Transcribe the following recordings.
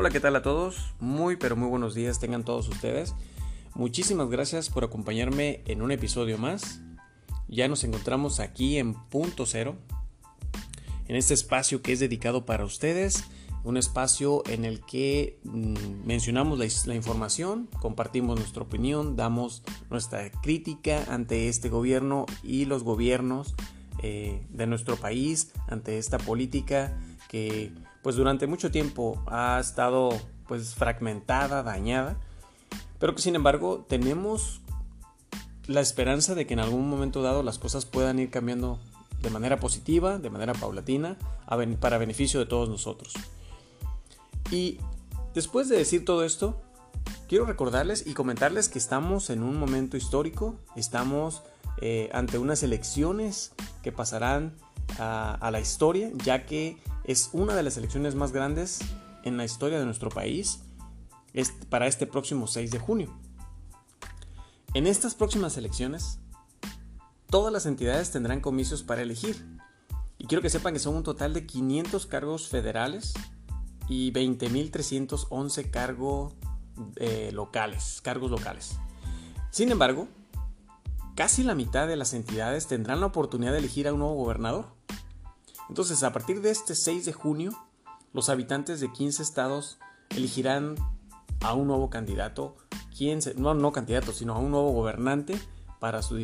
Hola, ¿qué tal a todos? Muy, pero muy buenos días tengan todos ustedes. Muchísimas gracias por acompañarme en un episodio más. Ya nos encontramos aquí en Punto Cero, en este espacio que es dedicado para ustedes, un espacio en el que mm, mencionamos la, información, compartimos nuestra opinión, damos nuestra crítica ante este gobierno y los gobiernos eh, de nuestro país, ante esta política que pues durante mucho tiempo ha estado pues fragmentada, dañada, pero que sin embargo tenemos la esperanza de que en algún momento dado las cosas puedan ir cambiando de manera positiva, de manera paulatina, para beneficio de todos nosotros. Y después de decir todo esto, quiero recordarles y comentarles que estamos en un momento histórico, estamos eh, ante unas elecciones que pasarán a la historia, ya que es una de las elecciones más grandes en la historia de nuestro país para este próximo 6 de junio. En estas próximas elecciones, todas las entidades tendrán comicios para elegir. Y quiero que sepan que son un total de 500 cargos federales y 20.311 cargos eh, locales, cargos locales. Sin embargo, casi la mitad de las entidades tendrán la oportunidad de elegir a un nuevo gobernador. Entonces, a partir de este 6 de junio, los habitantes de 15 estados elegirán a un nuevo candidato, no, no candidato, sino a un nuevo gobernante para los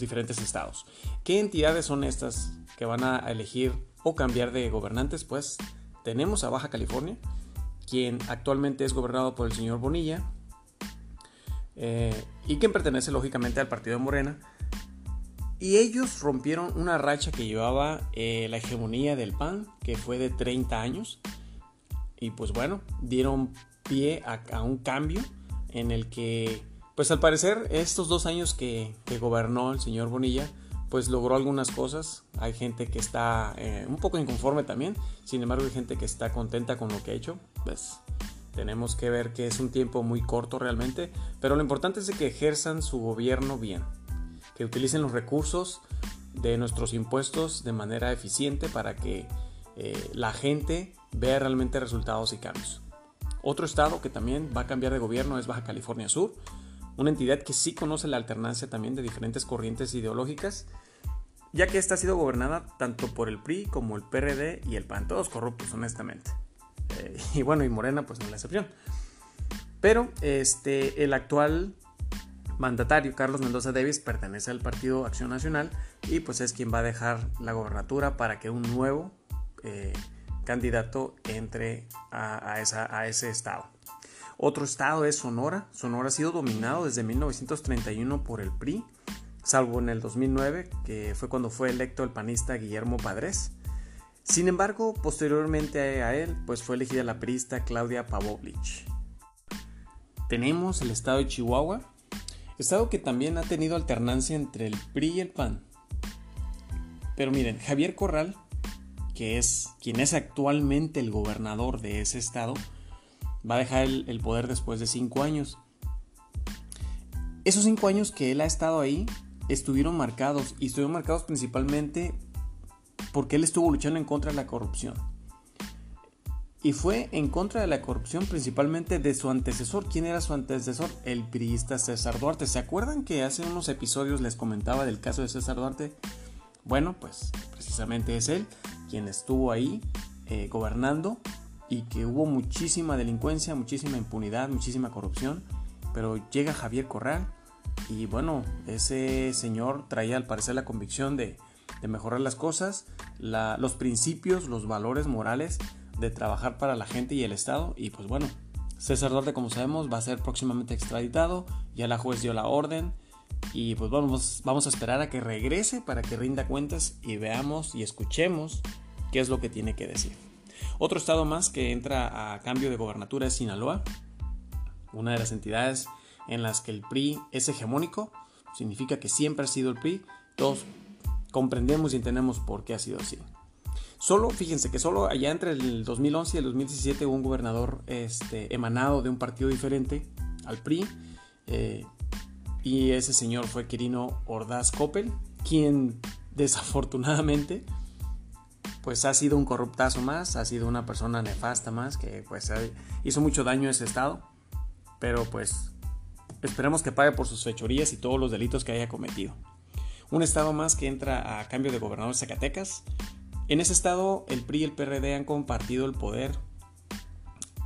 diferentes estados. ¿Qué entidades son estas que van a elegir o cambiar de gobernantes? Pues tenemos a Baja California, quien actualmente es gobernado por el señor Bonilla, eh, y quien pertenece lógicamente al partido de Morena, y ellos rompieron una racha que llevaba eh, la hegemonía del PAN, que fue de 30 años. Y pues bueno, dieron pie a, un cambio en el que, pues al parecer, estos dos años que, gobernó el señor Bonilla, pues logró algunas cosas. Hay gente que está eh, un poco inconforme también. Sin embargo, hay gente que está contenta con lo que ha hecho. Pues tenemos que ver que es un tiempo muy corto realmente. Pero lo importante es que ejerzan su gobierno bien utilicen los recursos de nuestros impuestos de manera eficiente para que eh, la gente vea realmente resultados y cambios. Otro estado que también va a cambiar de gobierno es Baja California Sur, una entidad que sí conoce la alternancia también de diferentes corrientes ideológicas, ya que esta ha sido gobernada tanto por el PRI como el PRD y el PAN, todos corruptos honestamente. Eh, y bueno, y Morena pues no es la excepción. Pero este, el actual mandatario Carlos Mendoza Davis pertenece al Partido Acción Nacional y pues es quien va a dejar la gobernatura para que un nuevo eh, candidato entre a, a ese estado. Otro estado es Sonora. Sonora ha sido dominado desde 1931 por el PRI, salvo en el 2009, que fue cuando fue electo el panista Guillermo Padres. Sin embargo, posteriormente a él, pues fue elegida la priista Claudia Pavlovich. Tenemos el estado de Chihuahua, Estado que también ha tenido alternancia entre el PRI y el PAN. Pero miren, Javier Corral, que es quien es actualmente el gobernador de ese estado, va a dejar el, poder después de cinco años. Esos cinco años que él ha estado ahí estuvieron marcados y estuvieron marcados principalmente porque él estuvo luchando en contra de la corrupción y fue en contra de la corrupción principalmente de su antecesor. ¿Quién era su antecesor? El priista César Duarte. ¿Se acuerdan que hace unos episodios les comentaba del caso de César Duarte? Bueno, pues precisamente es él quien estuvo ahí eh, gobernando y que hubo muchísima delincuencia, muchísima impunidad, muchísima corrupción. Pero llega Javier Corral y bueno, ese señor traía al parecer la convicción de, mejorar las cosas, los principios, los valores morales de trabajar para la gente y el Estado. Y pues bueno, César Duarte, como sabemos, va a ser próximamente extraditado. Ya la juez dio la orden. Y pues vamos, vamos a esperar a que regrese para que rinda cuentas y veamos y escuchemos qué es lo que tiene que decir. Otro estado más que entra a cambio de gobernatura es Sinaloa, una de las entidades en las que el PRI es hegemónico, significa que siempre ha sido el PRI, todos comprendemos y entendemos por qué ha sido así. Solo, fíjense que solo allá entre el 2011 y el 2017 hubo un gobernador este, emanado de un partido diferente al PRI. Eh, y ese señor fue Quirino Ordaz Coppel, quien desafortunadamente pues ha sido un corruptazo más, ha sido una persona nefasta más que pues hizo mucho daño a ese estado, pero pues esperemos que pague por sus fechorías y todos los delitos que haya cometido. Un estado más que entra a cambio de gobernador Zacatecas. En ese estado el PRI y el PRD han compartido el poder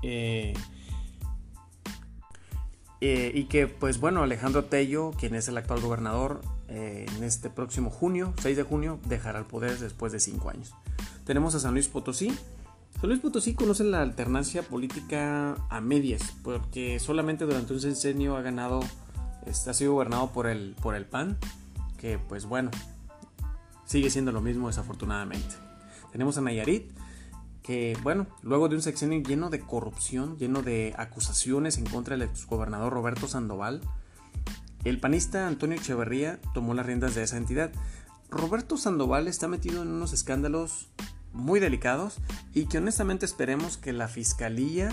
eh, eh, y que pues bueno Alejandro Tello, quien es el actual gobernador, eh, en este próximo junio, 6 de junio, dejará el poder después de 5 años. Tenemos a San Luis Potosí. San Luis Potosí conoce la alternancia política a medias, porque solamente durante un sexenio ha ganado, ha sido gobernado por el, por el PAN, que pues bueno, sigue siendo lo mismo desafortunadamente. Tenemos a Nayarit, que bueno, luego de un sexenio lleno de corrupción, lleno de acusaciones en contra del exgobernador Roberto Sandoval, el panista Antonio Echeverría tomó las riendas de esa entidad. Roberto Sandoval está metido en unos escándalos muy delicados y que honestamente esperemos que la fiscalía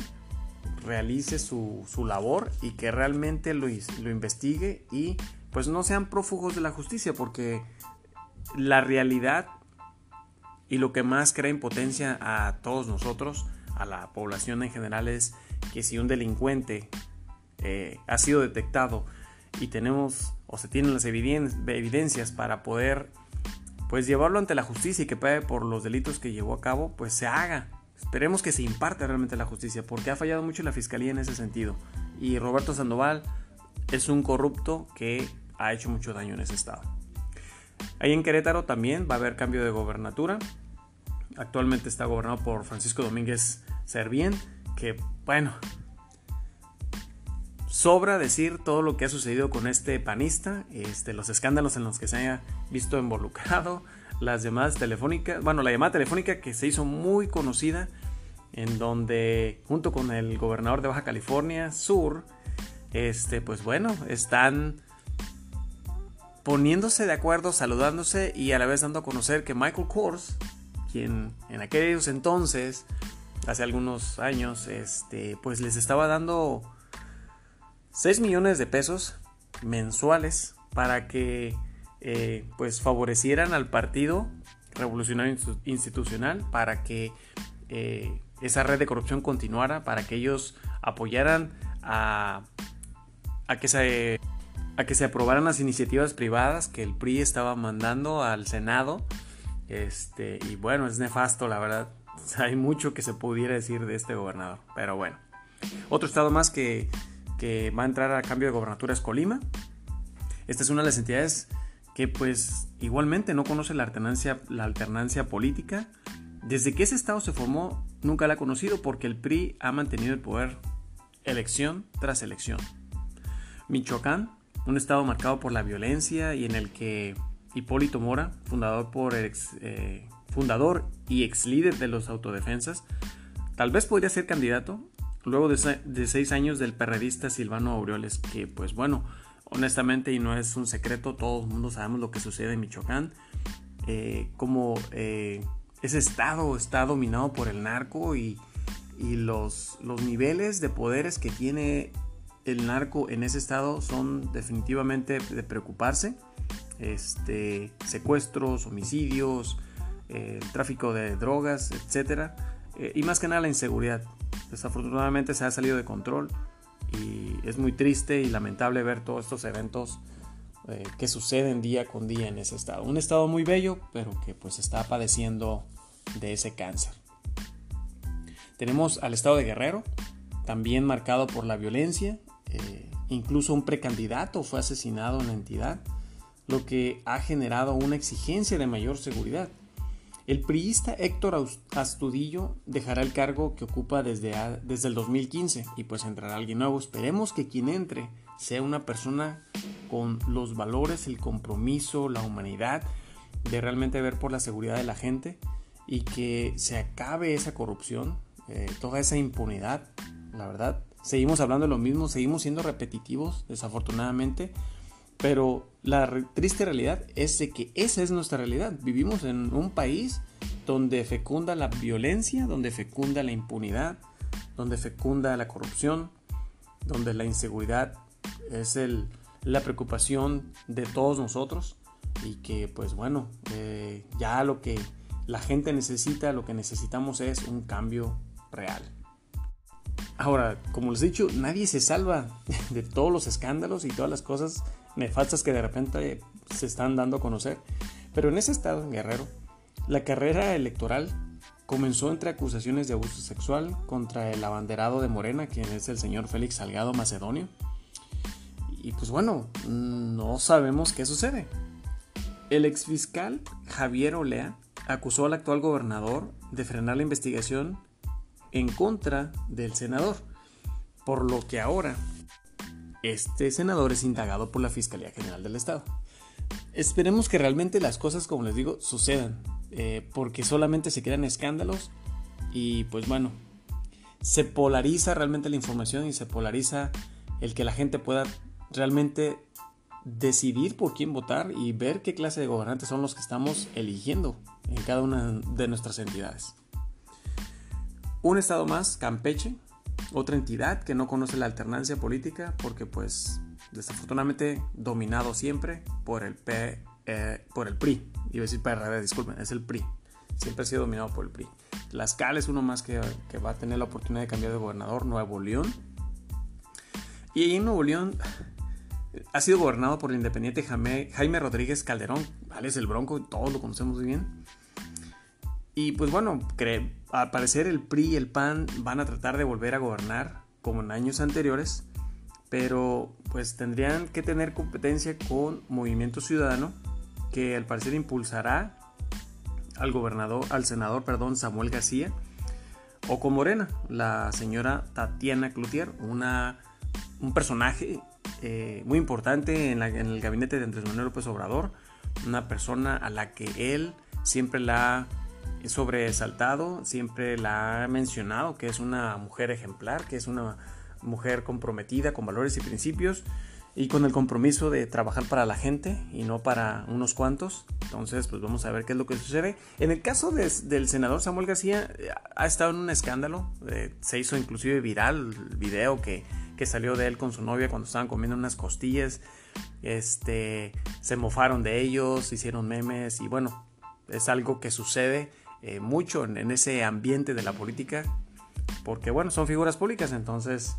realice su, labor y que realmente lo, lo investigue y pues no sean prófugos de la justicia porque la realidad y lo que más crea impotencia a todos nosotros, a la población en general, es que si un delincuente eh, ha sido detectado y tenemos o se tienen las evidencias para poder pues llevarlo ante la justicia y que pague por los delitos que llevó a cabo, pues se haga. Esperemos que se imparte realmente la justicia, porque ha fallado mucho la fiscalía en ese sentido. Y Roberto Sandoval es un corrupto que ha hecho mucho daño en ese estado. Ahí en Querétaro también va a haber cambio de gobernatura. Actualmente está gobernado por Francisco Domínguez Servién, que bueno, sobra decir todo lo que ha sucedido con este panista, este, los escándalos en los que se haya visto involucrado, las llamadas telefónicas, bueno, la llamada telefónica que se hizo muy conocida, en donde junto con el gobernador de Baja California Sur, este, pues bueno, están poniéndose de acuerdo, saludándose y a la vez dando a conocer que Michael Kors, quien en aquellos entonces, hace algunos años, este, pues les estaba dando 6 millones de pesos mensuales para que eh, pues favorecieran al partido revolucionario institucional para que eh, esa red de corrupción continuara para que ellos apoyaran a, que se, a que se aprobaran las iniciativas privadas que el PRI estaba mandando al Senado este, y bueno es nefasto la verdad hay mucho que se pudiera decir de este gobernador pero bueno otro estado más que que va a entrar a cambio de gobernatura es Colima. Esta es una de las entidades que pues igualmente no conoce la alternancia, la alternancia política. Desde que ese estado se formó nunca la ha conocido porque el PRI ha mantenido el poder elección tras elección. Michoacán, un estado marcado por la violencia y en el que Hipólito Mora, fundador, por eh, fundador y ex líder de los autodefensas, tal vez podría ser candidato, luego de, seis años del perredista Silvano Aureoles, que pues bueno, honestamente y no es un secreto, todo el mundo sabemos lo que sucede en Michoacán, eh, como eh, ese estado está dominado por el narco y, los, los niveles de poderes que tiene el narco en ese estado son definitivamente de preocuparse. Este, secuestros, homicidios, eh, tráfico de drogas, etc. y más que nada la inseguridad. Desafortunadamente se ha salido de control y es muy triste y lamentable ver todos estos eventos eh, que suceden día con día en ese estado. Un estado muy bello, pero que pues está padeciendo de ese cáncer. Tenemos al estado de Guerrero, también marcado por la violencia. Eh, incluso un precandidato fue asesinado en la entidad, lo que ha generado una exigencia de mayor seguridad. El priista Héctor Astudillo dejará el cargo que ocupa desde, desde el 2015 y pues entrará alguien nuevo. Esperemos que quien entre sea una persona con los valores, el compromiso, la humanidad de realmente ver por la seguridad de la gente y que se acabe esa corrupción, eh, toda esa impunidad. La verdad, seguimos hablando de lo mismo, seguimos siendo repetitivos, desafortunadamente, pero la triste realidad es de que esa es nuestra realidad. Vivimos en un país donde fecunda la violencia, donde fecunda la impunidad, donde fecunda la corrupción, donde la inseguridad es el, la preocupación de todos nosotros y que pues bueno, eh, ya lo que la gente necesita, lo que necesitamos es un cambio real. Ahora, como les he dicho, nadie se salva de todos los escándalos y todas las cosas nefastas que de repente se están dando a conocer. Pero en ese estado, Guerrero, la carrera electoral comenzó entre acusaciones de abuso sexual contra el abanderado de Morena, quien es el señor Félix Salgado Macedonio. Y pues bueno, no sabemos qué sucede. El exfiscal Javier Olea acusó al actual gobernador de frenar la investigación en contra del senador, por lo que ahora este senador es indagado por la Fiscalía General del Estado. Esperemos que realmente las cosas, como les digo, sucedan, eh, porque solamente se crean escándalos y pues bueno, se polariza realmente la información y se polariza el que la gente pueda realmente decidir por quién votar y ver qué clase de gobernantes son los que estamos eligiendo en cada una de nuestras entidades. Un estado más, Campeche, otra entidad que no conoce la alternancia política porque pues desafortunadamente dominado siempre por el, P, eh, por el PRI. Iba a decir PRD, disculpen, es el PRI. Siempre ha sido dominado por el PRI. Tlaxcala es uno más que, que va a tener la oportunidad de cambiar de gobernador, Nuevo León. Y ahí en Nuevo León ha sido gobernado por el independiente Jaime, Jaime Rodríguez Calderón, ¿vale? Es el Bronco, todos lo conocemos muy bien. Y pues bueno, al parecer el PRI y el PAN van a tratar de volver a gobernar como en años anteriores, pero pues tendrían que tener competencia con Movimiento Ciudadano, que al parecer impulsará al gobernador, al senador, perdón, Samuel García, o con Morena, la señora Tatiana Cloutier, una, un personaje eh, muy importante en, el gabinete de Andrés Manuel López Obrador, una persona a la que él siempre la ha sobresaltado, siempre la ha mencionado, que es una mujer ejemplar, que es una mujer comprometida con valores y principios y con el compromiso de trabajar para la gente y no para unos cuantos. Entonces, pues vamos a ver qué es lo que sucede. En el caso del senador Samuel García, eh, ha estado en un escándalo. Eh, se hizo inclusive viral el video que que salió de él con su novia cuando estaban comiendo unas costillas. Este, se mofaron de ellos, hicieron memes y bueno, es algo que sucede eh, mucho en, ese ambiente de la política porque bueno, son figuras públicas, entonces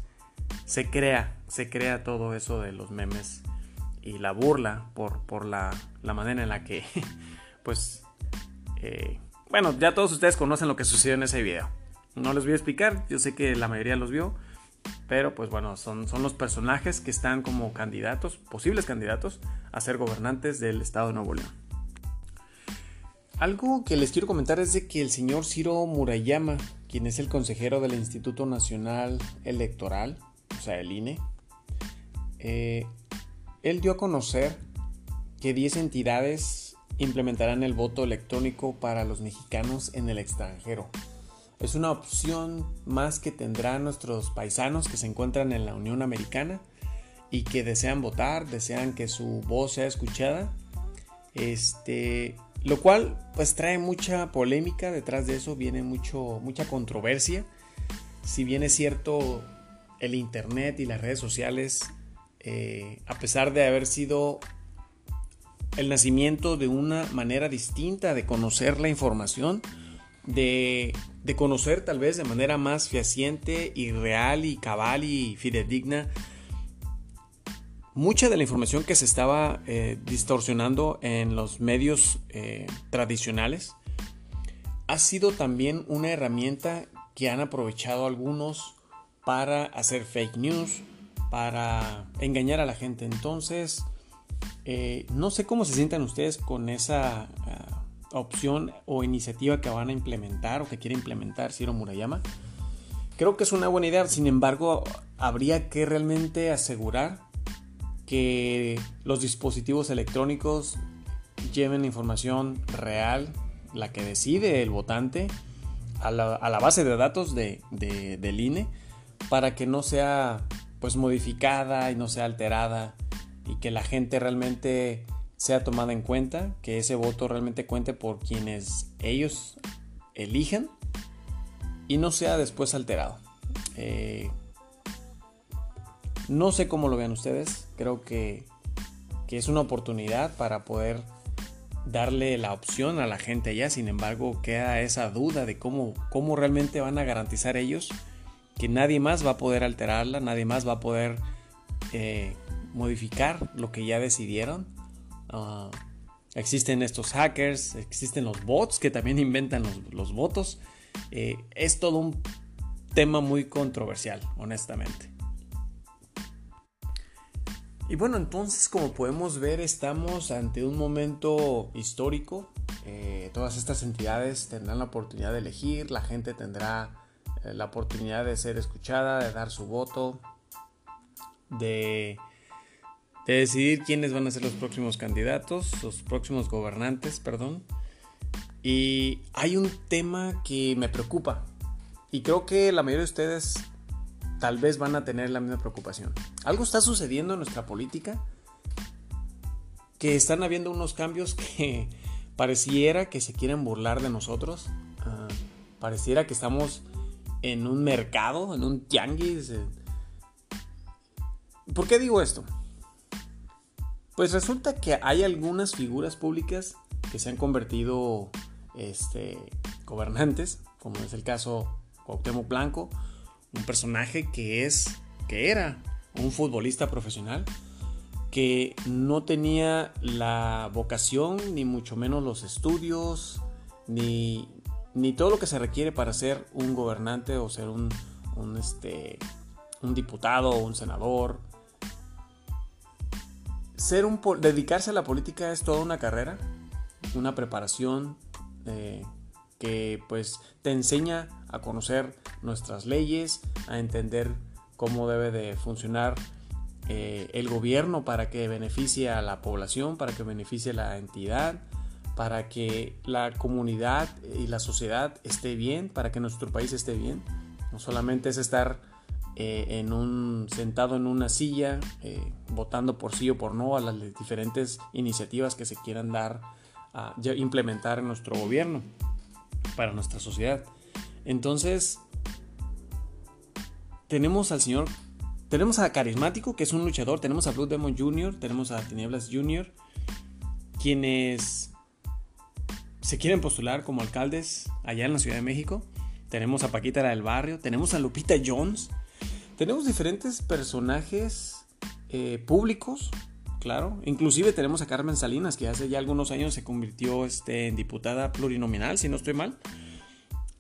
se crea, se crea todo eso de los memes y la burla por, por la, la manera en la que pues eh, bueno, ya todos ustedes conocen lo que sucedió en ese video. No les voy a explicar, yo sé que la mayoría los vio, pero pues bueno, son, son los personajes que están como candidatos, posibles candidatos, a ser gobernantes del estado de Nuevo León. Algo que les quiero comentar es de que el señor Ciro Murayama, quien es el consejero del Instituto Nacional Electoral, o sea, el INE, eh, él dio a conocer que 10 entidades implementarán el voto electrónico para los mexicanos en el extranjero. Es una opción más que tendrán nuestros paisanos que se encuentran en la Unión Americana y que desean votar, desean que su voz sea escuchada. Este, lo cual pues trae mucha polémica, detrás de eso viene mucho, mucha controversia. Si bien es cierto, el Internet y las redes sociales, eh, a pesar de haber sido el nacimiento de una manera distinta de conocer la información, de, conocer tal vez de manera más fehaciente y real y cabal y fidedigna mucha de la información que se estaba eh, distorsionando en los medios eh, tradicionales ha sido también una herramienta que han aprovechado algunos para hacer fake news, para engañar a la gente. Entonces, eh, no sé cómo se sientan ustedes con esa ah, opción o iniciativa que van a implementar o que quiere implementar Ciro Murayama. Creo que es una buena idea, sin embargo, habría que realmente asegurar que los dispositivos electrónicos lleven información real, la que decide el votante, a la, base de datos de, del INE, para que no sea pues modificada y no sea alterada y que la gente realmente sea tomada en cuenta, que ese voto realmente cuente por quienes ellos elijan y no sea después alterado. Eh, no sé cómo lo vean ustedes, creo que, que, es una oportunidad para poder darle la opción a la gente allá. Sin embargo, queda esa duda de cómo, cómo realmente van a garantizar ellos que nadie más va a poder alterarla, nadie más va a poder eh, modificar lo que ya decidieron. Ah, existen estos hackers, existen los bots que también inventan los, votos. Eh, es todo un tema muy controversial, honestamente. Y bueno, entonces como podemos ver estamos ante un momento histórico. Eh, todas estas entidades tendrán la oportunidad de elegir, la gente tendrá eh, la oportunidad de ser escuchada, de dar su voto, de, de decidir quiénes van a ser los próximos candidatos, los próximos gobernantes, perdón. Y hay un tema que me preocupa y creo que la mayoría de ustedes tal vez van a tener la misma preocupación. Algo está sucediendo en nuestra política que están habiendo unos cambios que pareciera que se quieren burlar de nosotros. Ah, pareciera que estamos en un mercado, en un tianguis. ¿Por qué digo esto? Pues resulta que hay algunas figuras públicas que se han convertido este, gobernantes, como es el caso Cuauhtémoc Blanco, un personaje que es, que era un futbolista profesional, que no tenía la vocación, ni mucho menos los estudios, ni, ni todo lo que se requiere para ser un gobernante o ser un, un, este, un diputado o un senador. Ser un, dedicarse a la política es toda una carrera, una preparación eh, que pues te enseña a conocer nuestras leyes, a entender cómo debe de funcionar eh, el gobierno para que beneficie a la población, para que beneficie a la entidad, para que la comunidad y la sociedad esté bien, para que nuestro país esté bien. No solamente es estar eh, en un, sentado en una silla, eh, votando por sí o por no a las diferentes iniciativas que se quieran dar a implementar en nuestro gobierno, para nuestra sociedad. Entonces, tenemos al señor, tenemos a Carismático, que es un luchador, tenemos a Blue Demon Jr., tenemos a Tinieblas Jr., quienes se quieren postular como alcaldes allá en la Ciudad de México. Tenemos a Paquita la del Barrio, tenemos a Lupita Jones, tenemos diferentes personajes eh, públicos, claro. Inclusive tenemos a Carmen Salinas, que hace ya algunos años se convirtió este, en diputada plurinominal, si no estoy mal.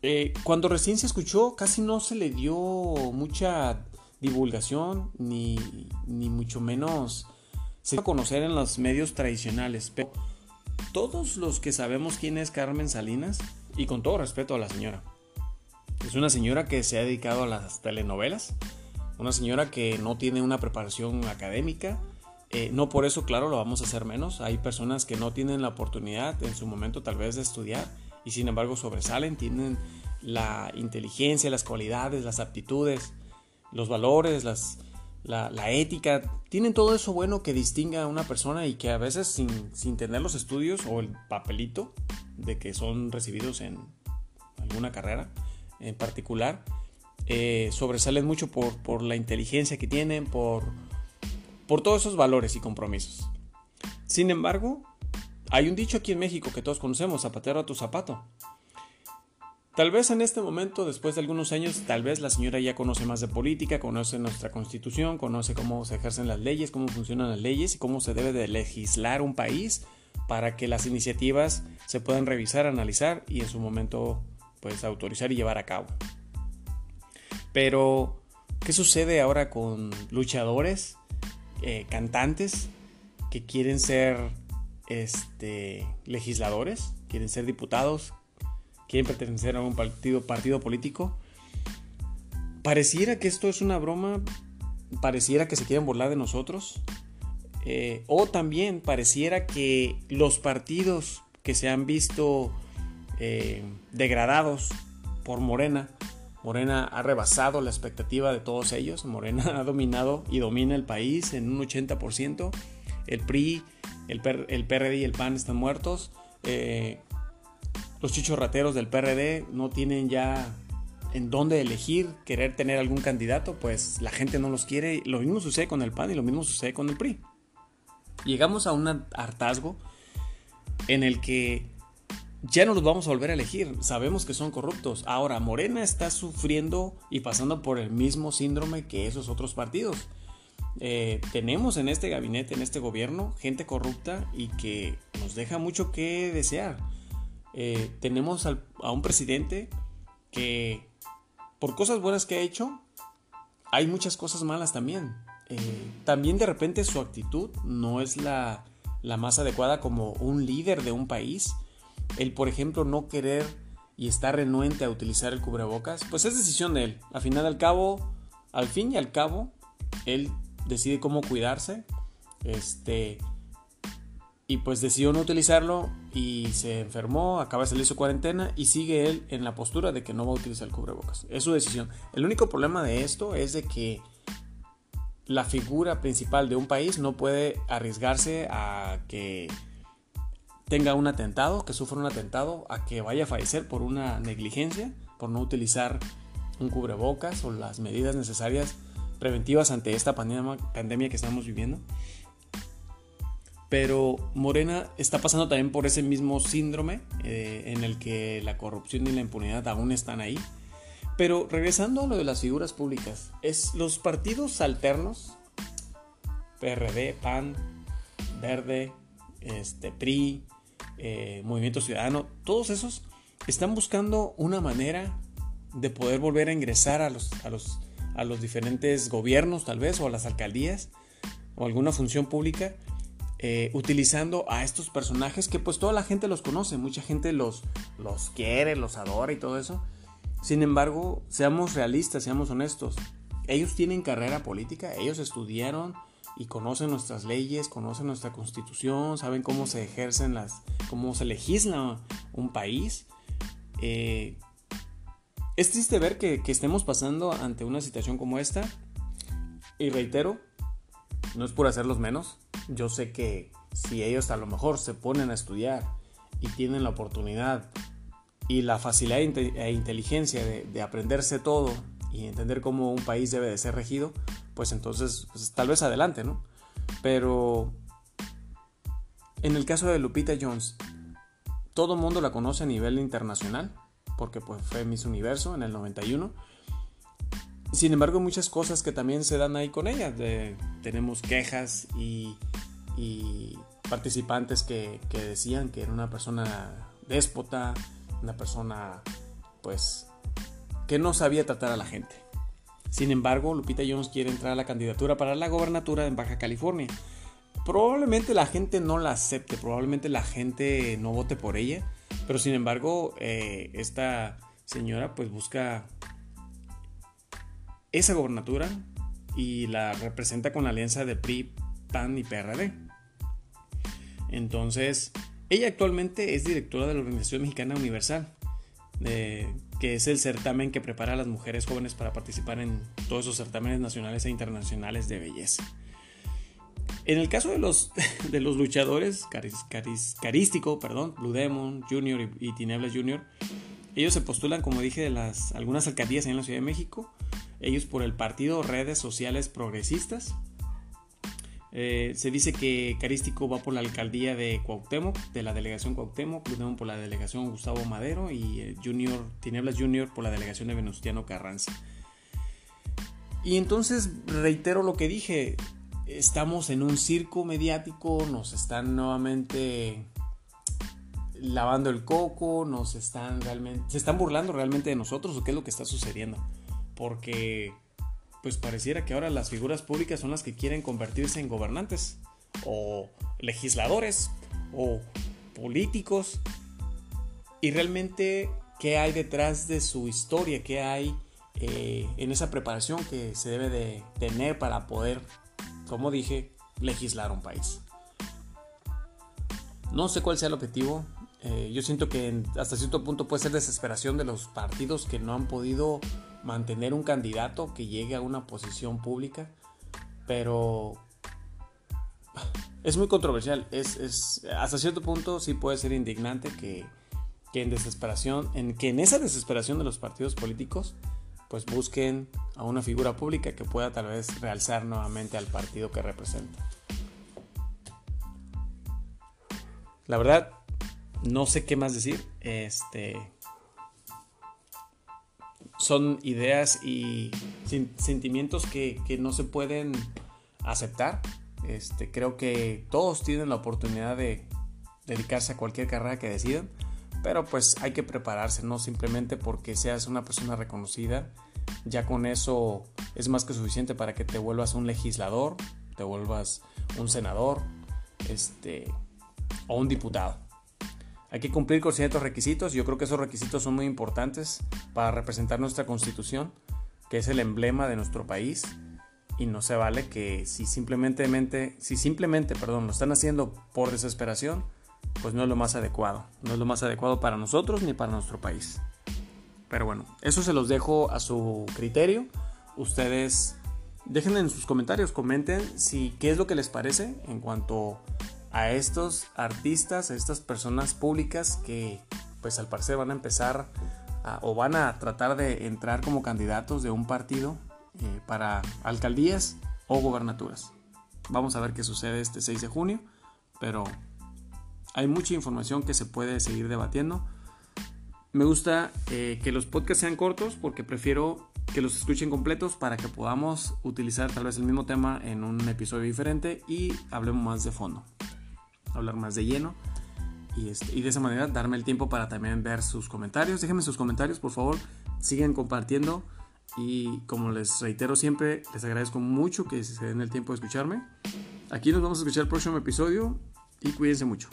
Eh, cuando recién se escuchó, casi no se le dio mucha divulgación, ni, ni mucho menos se va a conocer en los medios tradicionales. Pero todos los que sabemos quién es Carmen Salinas, y con todo respeto a la señora, es una señora que se ha dedicado a las telenovelas, una señora que no tiene una preparación académica, eh, no por eso, claro, lo vamos a hacer menos. Hay personas que no tienen la oportunidad en su momento tal vez de estudiar y sin embargo sobresalen, tienen la inteligencia, las cualidades, las aptitudes, los valores, la, ética, tienen todo eso bueno que distinga a una persona y que a veces sin, tener los estudios o el papelito de que son recibidos en alguna carrera en particular, eh, sobresalen mucho por, la inteligencia que tienen, por, por todos esos valores y compromisos. Sin embargo, hay un dicho aquí en México que todos conocemos, zapatero a tu zapato. Tal vez en este momento, después de algunos años, tal vez la señora ya conoce más de política, conoce nuestra constitución, conoce cómo se ejercen las leyes, cómo funcionan las leyes y cómo se debe de legislar un país para que las iniciativas se puedan revisar, analizar y en su momento pues autorizar y llevar a cabo. Pero, ¿qué sucede ahora con luchadores, eh, cantantes que quieren ser este, legisladores, quieren ser diputados, quieren pertenecer a un partido, partido político. Pareciera que esto es una broma, pareciera que se quieren burlar de nosotros. Eh, o también pareciera que los partidos que se han visto eh, degradados por Morena, Morena ha rebasado la expectativa de todos ellos. Morena ha dominado y domina el país en un 80%. El PRI el, PRD y el PAN están muertos. Eh, los chichos rateros del PRD no tienen ya en dónde elegir, querer tener algún candidato, pues la gente no los quiere. Lo mismo sucede con el PAN y lo mismo sucede con el PRI. Llegamos a un hartazgo en el que ya no los vamos a volver a elegir. Sabemos que son corruptos. Ahora, Morena está sufriendo y pasando por el mismo síndrome que esos otros partidos. Eh, tenemos en este gabinete, en este gobierno, gente corrupta y que nos deja mucho que desear. Eh, tenemos a un presidente que, por cosas buenas que ha hecho, hay muchas cosas malas también. Eh, también de repente su actitud no es la más adecuada como un líder de un país el, por ejemplo, no querer y estar renuente a utilizar el cubrebocas, pues es decisión de él. Al final al cabo, al fin y al cabo, él decide cómo cuidarse. Este. Y pues decidió no utilizarlo y se enfermó, acaba de salir su cuarentena y sigue él en la postura de que no va a utilizar el cubrebocas. Es su decisión. El único problema de esto es de que la figura principal de un país no puede arriesgarse a que tenga un atentado, que sufra un atentado, a que vaya a fallecer por una negligencia, por no utilizar un cubrebocas o las medidas necesarias preventivas ante esta pandemia, que estamos viviendo. Pero Morena está pasando también por ese mismo síndrome eh, en el que la corrupción y la impunidad aún están ahí. Pero regresando a lo de las figuras públicas, es los partidos alternos, PRD, PAN, Verde, este, PRI, eh, Movimiento Ciudadano, todos esos están buscando una manera de poder volver a ingresar a los, a los, a los diferentes gobiernos tal vez o a las alcaldías o alguna función pública eh, utilizando a estos personajes que pues toda la gente los conoce, mucha gente los, los quiere, los adora y todo eso. Sin embargo, seamos realistas, seamos honestos. Ellos tienen carrera política, ellos estudiaron y conocen nuestras leyes, conocen nuestra constitución, saben cómo se ejercen las, cómo se legisla un país. Eh, es triste ver que, estemos pasando ante una situación como esta. Y reitero, no es por hacerlos menos. Yo sé que si ellos a lo mejor se ponen a estudiar y tienen la oportunidad y la facilidad e inteligencia de, de aprenderse todo y entender cómo un país debe de ser regido, pues entonces pues, tal vez adelante, ¿no? Pero en el caso de Lupita Jones, todo mundo la conoce a nivel internacional, porque pues fue Miss Universo en el 91. Sin embargo, muchas cosas que también se dan ahí con ella. tenemos quejas y, participantes que, que, decían que era una persona déspota, una persona pues que no sabía tratar a la gente. Sin embargo, Lupita Jones quiere entrar a la candidatura para la gobernatura en Baja California. Probablemente la gente no la acepte, probablemente la gente no vote por ella, pero sin embargo, eh, esta señora pues busca esa gobernatura y la representa con la alianza de PRI, PAN y PRD. Entonces, ella actualmente es directora de la Organización Mexicana Universal, eh, que es el certamen que prepara a las mujeres jóvenes para participar en todos esos certámenes nacionales e internacionales de belleza. En el caso de los, de los luchadores, Carístico, perdón, Blue Demon Junior y, Tinieblas Junior, ellos se postulan, como dije, de las, algunas alcaldías en la Ciudad de México, ellos por el partido Redes Sociales Progresistas, eh, se dice que Carístico va por la alcaldía de Cuauhtémoc, de la delegación Cuauhtémoc, Demon por la delegación Gustavo Madero y eh, Junior, Tinieblas Junior por la delegación de Venustiano Carranza. Y entonces reitero lo que dije, estamos en un circo mediático, nos están nuevamente lavando el coco, nos están realmente, se están burlando realmente de nosotros o qué es lo que está sucediendo. Porque pues pareciera que ahora las figuras públicas son las que quieren convertirse en gobernantes o legisladores o políticos. Y realmente, ¿qué hay detrás de su historia? ¿Qué hay eh, en esa preparación que se debe de tener para poder, como dije, legislar un país? No sé cuál sea el objetivo. Eh, yo siento que hasta cierto punto puede ser desesperación de los partidos que no han podido mantener un candidato que llegue a una posición pública, pero es muy controversial. Es, hasta cierto punto sí puede ser indignante que, en desesperación, en que en esa desesperación de los partidos políticos, pues busquen a una figura pública que pueda tal vez realzar nuevamente al partido que representa. La verdad, no sé qué más decir. Este, son ideas y sentimientos que, no se pueden aceptar. Este, creo que todos tienen la oportunidad de dedicarse a cualquier carrera que decidan, pero pues hay que prepararse, no simplemente porque seas una persona reconocida, ya con eso es más que suficiente para que te vuelvas un legislador, te vuelvas un senador, este, o un diputado. Hay que cumplir con ciertos requisitos. Yo creo que esos requisitos son muy importantes para representar nuestra constitución, que es el emblema de nuestro país. Y no se vale que si simplemente, si simplemente perdón, lo están haciendo por desesperación, pues no es lo más adecuado. No es lo más adecuado para nosotros ni para nuestro país. Pero bueno, eso se los dejo a su criterio. Ustedes dejen en sus comentarios, comenten si qué es lo que les parece en cuanto a estos artistas, a estas personas públicas que pues al parecer van a empezar o van a tratar de entrar como candidatos de un partido eh, para alcaldías o gobernaturas. Vamos a ver qué sucede este 6 de junio, pero hay mucha información que se puede seguir debatiendo. Me gusta eh, que los podcasts sean cortos porque prefiero que los escuchen completos para que podamos utilizar tal vez el mismo tema en un episodio diferente y hablemos más de fondo hablar más de lleno. Y, este, y, de esa manera darme el tiempo para también ver sus comentarios. Déjenme sus comentarios, por favor. Siguen compartiendo. Y como les reitero siempre, les agradezco mucho que se den el tiempo de escucharme. Aquí nos vamos a escuchar el próximo episodio y cuídense mucho.